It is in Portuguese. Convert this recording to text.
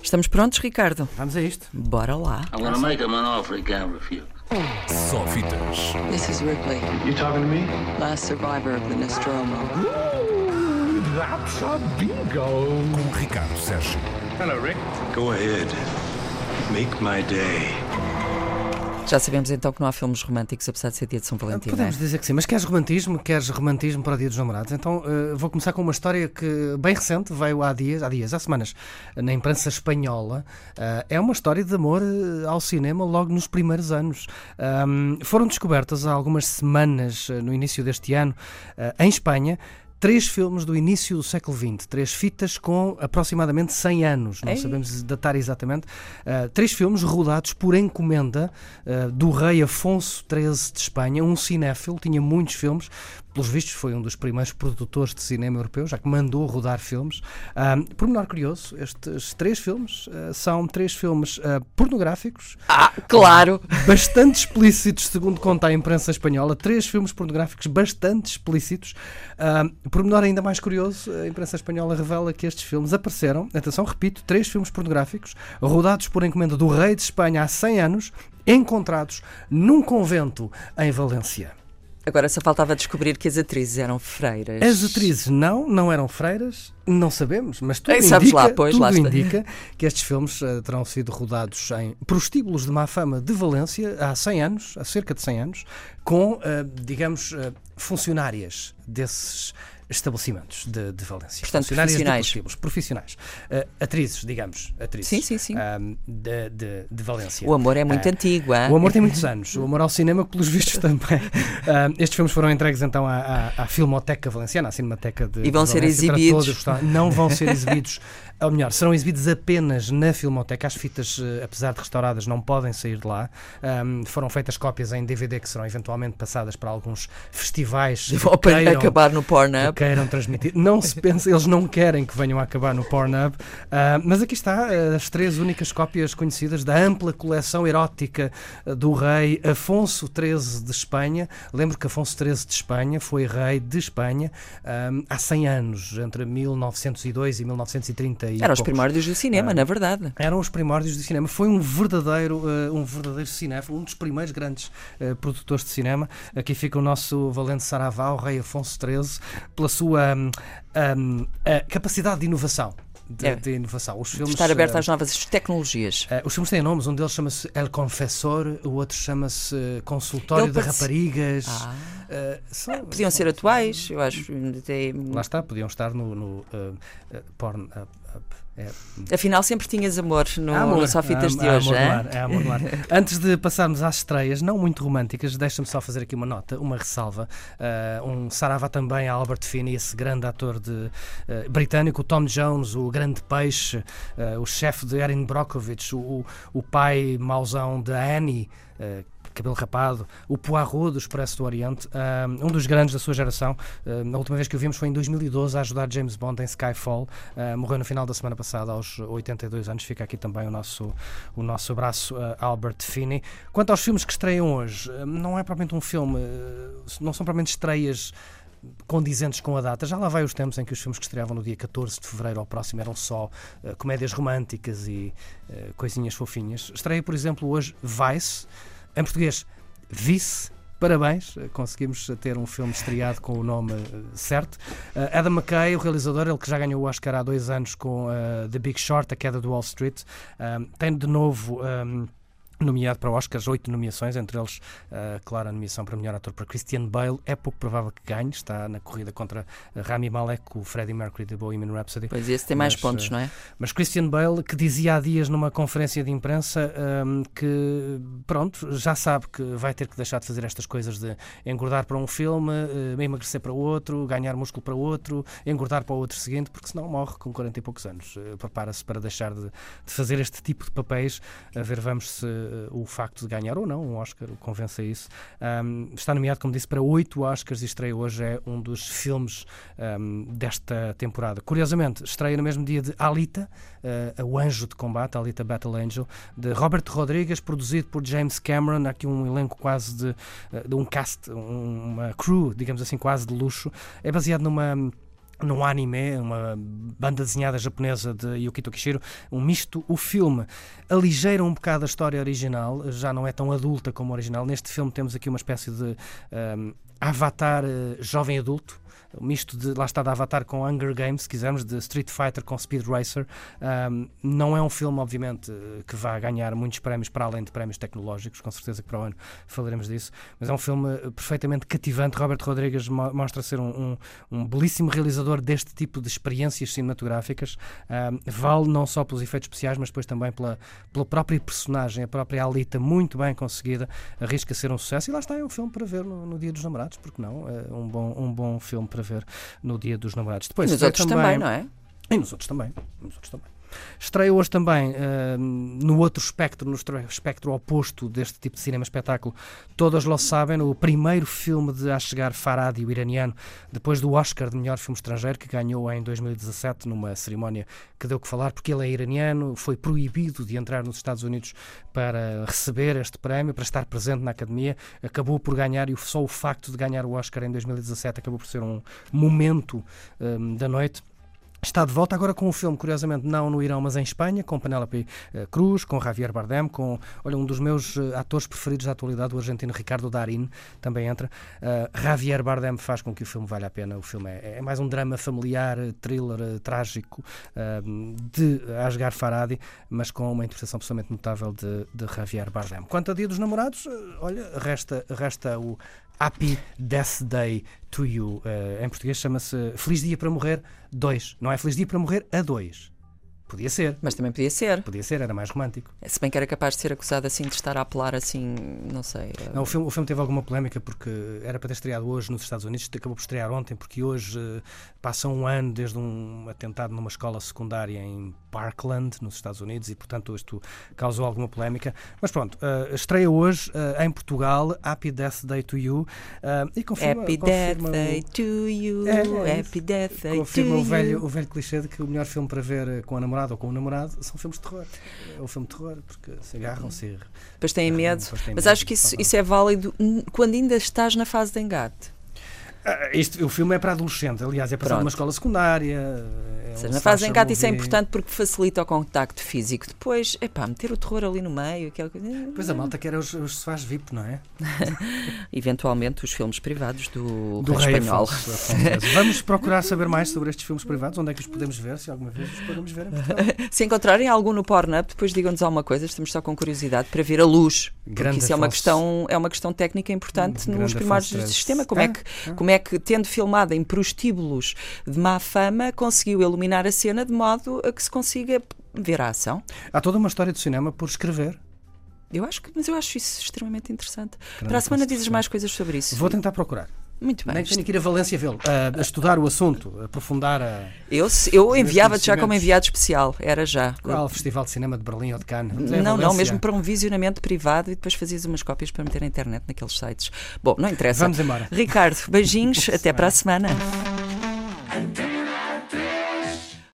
Estamos prontos, Ricardo? Vamos a isto. Bora lá. I'm gonna make him an offer he can't refuse. Só fitas. This is Ripley, You talking to me? last survivor of the Nostromo. That's a bingo. Com Ricardo Sérgio. Hello, Rick. Go ahead. Make my day. Já sabemos então que não há filmes românticos apesar de ser dia de São Valentim, é? Podemos dizer que sim, mas queres romantismo? Queres romantismo para o Dia dos Namorados? Então eh, vou começar com uma história que, bem recente, veio há dias, há dias, há semanas, na imprensa espanhola. Eh, é uma história de amor eh, ao cinema logo nos primeiros anos. Ahm, foram descobertas há algumas semanas, no início deste ano, eh, em Espanha, Três filmes do início do século XX, três fitas com aproximadamente 100 anos, não Ei. sabemos datar exatamente. Uh, três filmes rodados por encomenda uh, do rei Afonso XIII de Espanha, um cinéfilo, tinha muitos filmes, pelos vistos foi um dos primeiros produtores de cinema europeu, já que mandou rodar filmes. Um, por menor curioso, estes três filmes uh, são três filmes uh, pornográficos, Ah, claro! bastante explícitos, segundo conta a imprensa espanhola, três filmes pornográficos bastante explícitos. Um, por menor ainda mais curioso, a imprensa espanhola revela que estes filmes apareceram, atenção, repito, três filmes pornográficos, rodados por encomenda do rei de Espanha há 100 anos, encontrados num convento em Valência. Agora só faltava descobrir que as atrizes eram freiras. As atrizes não, não eram freiras, não sabemos, mas tudo Ei, sabes indica, lá, pois, tudo indica que estes filmes eh, terão sido rodados em prostíbulos de má fama de Valência há 100 anos, há cerca de 100 anos, com, eh, digamos, eh, funcionárias desses estabelecimentos de, de Valência. Portanto, profissionais. profissionais. Eh, atrizes, digamos, atrizes. Sim, sim, sim. ahm, de, de, de Valência. O amor é muito Ah, antigo, hein? o amor tem muitos anos. O amor ao cinema, pelos vistos, também. Ah, estes filmes foram entregues então à, à, à Filmoteca Valenciana, à Cinemateca de E vão de ser exibidos. Não vão ser exibidos, ou melhor, serão exibidos apenas na Filmoteca. As fitas, apesar de restauradas, não podem sair de lá. Ahm, foram feitas cópias em DVD que serão eventualmente passadas para alguns festivais Vão que queiram, acabar no Pornhub. Queiram transmitir. Não se pensa, eles não querem que venham a acabar no Pornhub. Ah, mas aqui está ah, as três únicas cópias conhecidas da ampla coleção erótica ah, do rei Afonso XIII de Espanha. Lembro que Afonso XIII de Espanha foi rei de Espanha ah, há 100 anos, entre 1902 e 1930. e Eram os primórdios do cinema, Ah, na verdade. Eram os primórdios do cinema. Foi um verdadeiro, um verdadeiro cinéfilo, um dos primeiros grandes produtores de cinema. Aqui fica o nosso Valente Saravá, o rei Afonso XIII, pela sua hum, hum, capacidade de inovação. De, É. de inovação. Os filmes, Estar aberto eh, às novas tecnologias. eh, os filmes têm nomes, um deles chama-se El Confessor, o outro chama-se eh, Consultório Ele de Raparigas. Ah. Eh, são- Podiam ser atuais, eu acho. até- Lá está, podiam estar no, no eh, eh, porn. é, Afinal, sempre tinhas amor no, amor, no Só Fitas de hoje, há amor no ar. Antes de passarmos às estreias, não muito românticas, deixa-me só fazer aqui uma nota, uma ressalva. Uh, um sarava também a Albert Finney, esse grande ator de, uh, britânico, o Tom Jones, o grande peixe, uh, o chefe de Erin Brockovich, o, o- o pai mauzão de Annie. Cabelo rapado, o Poirot do Expresso do Oriente, uh, um dos grandes da sua geração. Uh, a última vez que o vimos foi em 2012 a ajudar James Bond em Skyfall. Uh, morreu no final da semana passada, aos 82 anos. Fica aqui também o nosso, o nosso abraço Albert Finney. Quanto aos filmes que estreiam hoje, não é propriamente um filme, não são propriamente estreias condizentes com a data. Já lá vai os tempos em que os filmes que estreavam no dia 14 de fevereiro ao próximo eram só uh, comédias românticas e uh, coisinhas fofinhas. Estreia, por exemplo, hoje Vice, em português, Vice. Parabéns, uh, conseguimos ter um filme estreado com o nome uh, certo. Uh, Adam McKay, o realizador, ele que já ganhou o Oscar há dois anos com uh, The Big Short, A Queda do Wall Street, tem de novo. um, Nomeado para Oscars, oito nomeações, entre eles, uh, claro, a nomeação para melhor ator para Christian Bale. É pouco provável que ganhe, está na corrida contra Rami Malek, o Freddie Mercury de Bohemian Rhapsody. Pois esse tem mais Mas, pontos, eh, não é? Mas Christian Bale, que dizia há dias numa conferência de imprensa um, que, pronto, já sabe que vai ter que deixar de fazer estas coisas de engordar para um filme, uh, emagrecer para outro, ganhar músculo para outro, engordar para o outro seguinte, porque senão morre com 40 e poucos anos. Uh, Prepara-se para deixar de, de fazer este tipo de papéis, a ver, vamos se o facto de ganhar ou não um Oscar o convence a isso. Um, está nomeado, como disse, para oito Oscars e estreia hoje, é um dos filmes um, desta temporada. Curiosamente, estreia no mesmo dia de Alita, uh, o Anjo de Combate, Alita Battle Angel, de Robert Rodrigues, produzido por James Cameron, aqui um elenco quase de, uh, de um cast, um- uma crew, digamos assim, quase de luxo. É baseado numa num anime, uma banda desenhada japonesa de Yukito Kishiro, um misto. O filme aligeira um bocado a história original, já não é tão adulta como o original. Neste filme temos aqui uma espécie de um, avatar uh, jovem adulto, um misto de, lá está, de Avatar com Hunger Games, se quisermos, de Street Fighter com Speed Racer. Um, não é um filme, obviamente, que vá ganhar muitos prémios para além de prémios tecnológicos, com certeza que para o ano falaremos disso, mas é um filme perfeitamente cativante. Robert Rodrigues mo mostra ser um, um, um, belíssimo realizador deste tipo de experiências cinematográficas. Vale não só pelos efeitos especiais, mas depois também pela, pela própria personagem, a própria Alita, muito bem conseguida, arrisca ser um sucesso. E lá está, é um filme para ver no, no Dia dos Namorados, porque não? É um bom, um bom filme para ver no Dia dos Namorados. Depois, e nos outros também, também, não é? E nos outros também. Nos outros também. Estreia hoje também uh, no outro espectro, no espectro oposto deste tipo de cinema-espetáculo. Todas lo sabem, o primeiro filme de a chegar Faradi, o iraniano, depois do Oscar de melhor filme estrangeiro, que ganhou em 2017 numa cerimónia que deu que falar, porque ele é iraniano, foi proibido de entrar nos Estados Unidos para receber este prémio, para estar presente na academia. Acabou por ganhar, e só o facto de ganhar o Oscar em 2017 acabou por ser um momento um, da noite. Está de volta agora com um filme, curiosamente, não no Irão, mas em Espanha, com Penélope uh, Cruz, com Javier Bardem, com olha, um dos meus uh, atores preferidos da atualidade, o argentino Ricardo Darín, também entra. Uh, Javier Bardem faz com que o filme valha a pena. O filme é, é mais um drama familiar, thriller, trágico, de Asghar Faradi, mas com uma interpretação absolutamente notável de, de Javier Bardem. Quanto a Dia dos Namorados, olha, resta, resta o Happy Death Day to You. Uh, em português chama-se Feliz Dia para Morrer 2. Não é Feliz Dia para Morrer a 2. Podia ser. Mas também podia ser. Podia ser, era mais romântico. Se bem que era capaz de ser acusado assim de estar a apelar assim, não sei. Não, o, filme, o filme teve alguma polémica porque era para ter estreado hoje nos Estados Unidos, acabou por estrear ontem, porque hoje uh, passa um ano desde um atentado numa escola secundária em Parkland, nos Estados Unidos, e portanto isto causou alguma polémica. Mas pronto, uh, estreia hoje uh, em Portugal, Happy Death Day to You. e confirma, Happy Death Day to You, é, Happy Death Day confirma to o velho, you. o velho clichê de que o melhor filme para ver com a namorada ou com o namorado são filmes de terror. É o filme de terror, porque se agarram, se. Depois têm medo. Depois têm Mas medo, acho que isso, isso é válido quando ainda estás na fase de engate. Ah, isto, o filme é para adolescente, aliás, é para numa escola secundária. É na fase em engate isso é importante porque facilita o contacto físico. Depois, é pá, meter o terror ali no meio. Aquela. Pois a malta quer os, os sofás VIP, não é? Eventualmente os filmes privados do, do Rei Espanhol. Afonso, Vamos procurar saber mais sobre estes filmes privados, onde é que os podemos ver, se alguma vez os podemos ver Se encontrarem algum no Pornhub, depois digam-nos alguma coisa, estamos só com curiosidade para ver a luz. Grande porque isso é uma, questão, é uma questão técnica importante nos primórdios do sistema. Como, é que, ah. como é que, tendo filmado em prostíbulos de má fama, conseguiu iluminar a cena de modo a que se consiga ver a ação? Há toda uma história do cinema por escrever. Eu acho que, mas eu acho isso extremamente interessante. Para a semana dizes mais coisas sobre isso. Vou tentar procurar. Muito bem. Nem tenho que ir a Valência vê-lo, a, a, estudar o assunto, a aprofundar a. Eu, eu enviava-te já como enviado especial, era já. Qual Festival de Cinema de Berlim ou de Cannes? Não, não, mesmo para um visionamento privado e depois fazias umas cópias para meter na internet naqueles sites. Bom, não interessa. Vamos embora. Ricardo, beijinhos, até para a semana.